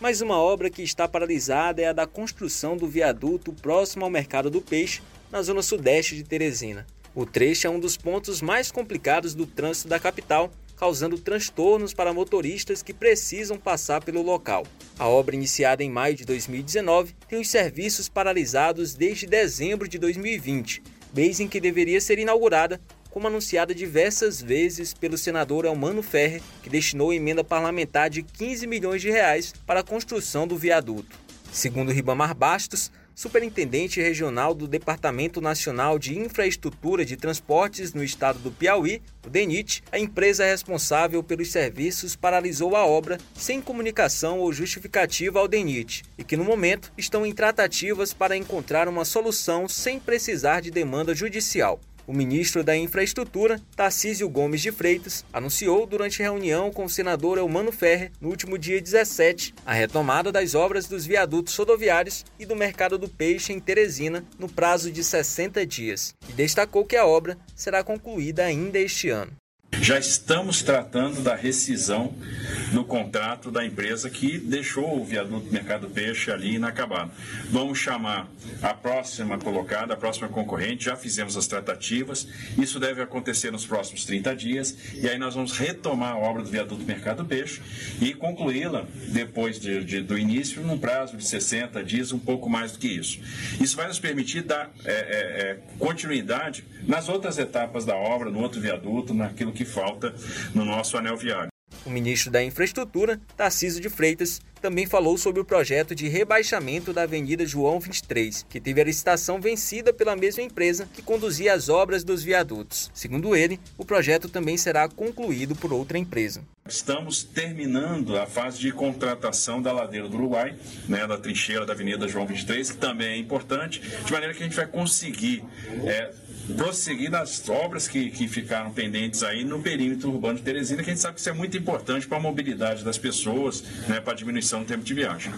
Mas uma obra que está paralisada é a da construção do viaduto próximo ao Mercado do Peixe, na zona sudeste de Teresina. O trecho é um dos pontos mais complicados do trânsito da capital, causando transtornos para motoristas que precisam passar pelo local. A obra, iniciada em maio de 2019, tem os serviços paralisados desde dezembro de 2020, mês em que deveria ser inaugurada, como anunciada diversas vezes pelo senador Elmano Ferrer, que destinou emenda parlamentar de 15 milhões de reais para a construção do viaduto. Segundo Ribamar Bastos, superintendente regional do Departamento Nacional de Infraestrutura de Transportes no estado do Piauí, o DENIT, a empresa responsável pelos serviços paralisou a obra sem comunicação ou justificativa ao DENIT e que no momento estão em tratativas para encontrar uma solução sem precisar de demanda judicial. O ministro da Infraestrutura, Tarcísio Gomes de Freitas, anunciou durante reunião com o senador Elmano Ferre, no último dia 17, a retomada das obras dos viadutos rodoviários e do mercado do peixe em Teresina no prazo de 60 dias, e destacou que a obra será concluída ainda este ano. Já estamos tratando da rescisão do contrato da empresa que deixou o viaduto Mercado Peixe ali inacabado. Vamos chamar a próxima colocada, a próxima concorrente, já fizemos as tratativas, isso deve acontecer nos próximos 30 dias, e aí nós vamos retomar a obra do viaduto Mercado Peixe e concluí-la depois de, de, do início, num prazo de 60 dias, um pouco mais do que isso. Isso vai nos permitir dar é, é, é, continuidade nas outras etapas da obra, no outro viaduto, naquilo que falta no nosso anel viário. O ministro da Infraestrutura, Tarcísio de Freitas, também falou sobre o projeto de rebaixamento da Avenida João 23, que teve a licitação vencida pela mesma empresa que conduzia as obras dos viadutos. Segundo ele, o projeto também será concluído por outra empresa. Estamos terminando a fase de contratação da ladeira do Uruguai, né, da trincheira da Avenida João 23, que também é importante, de maneira que a gente vai conseguir é, prosseguir nas obras que, que ficaram pendentes aí no perímetro urbano de Teresina, que a gente sabe que isso é muito importante para a mobilidade das pessoas, né, para a diminuição do tempo de viagem.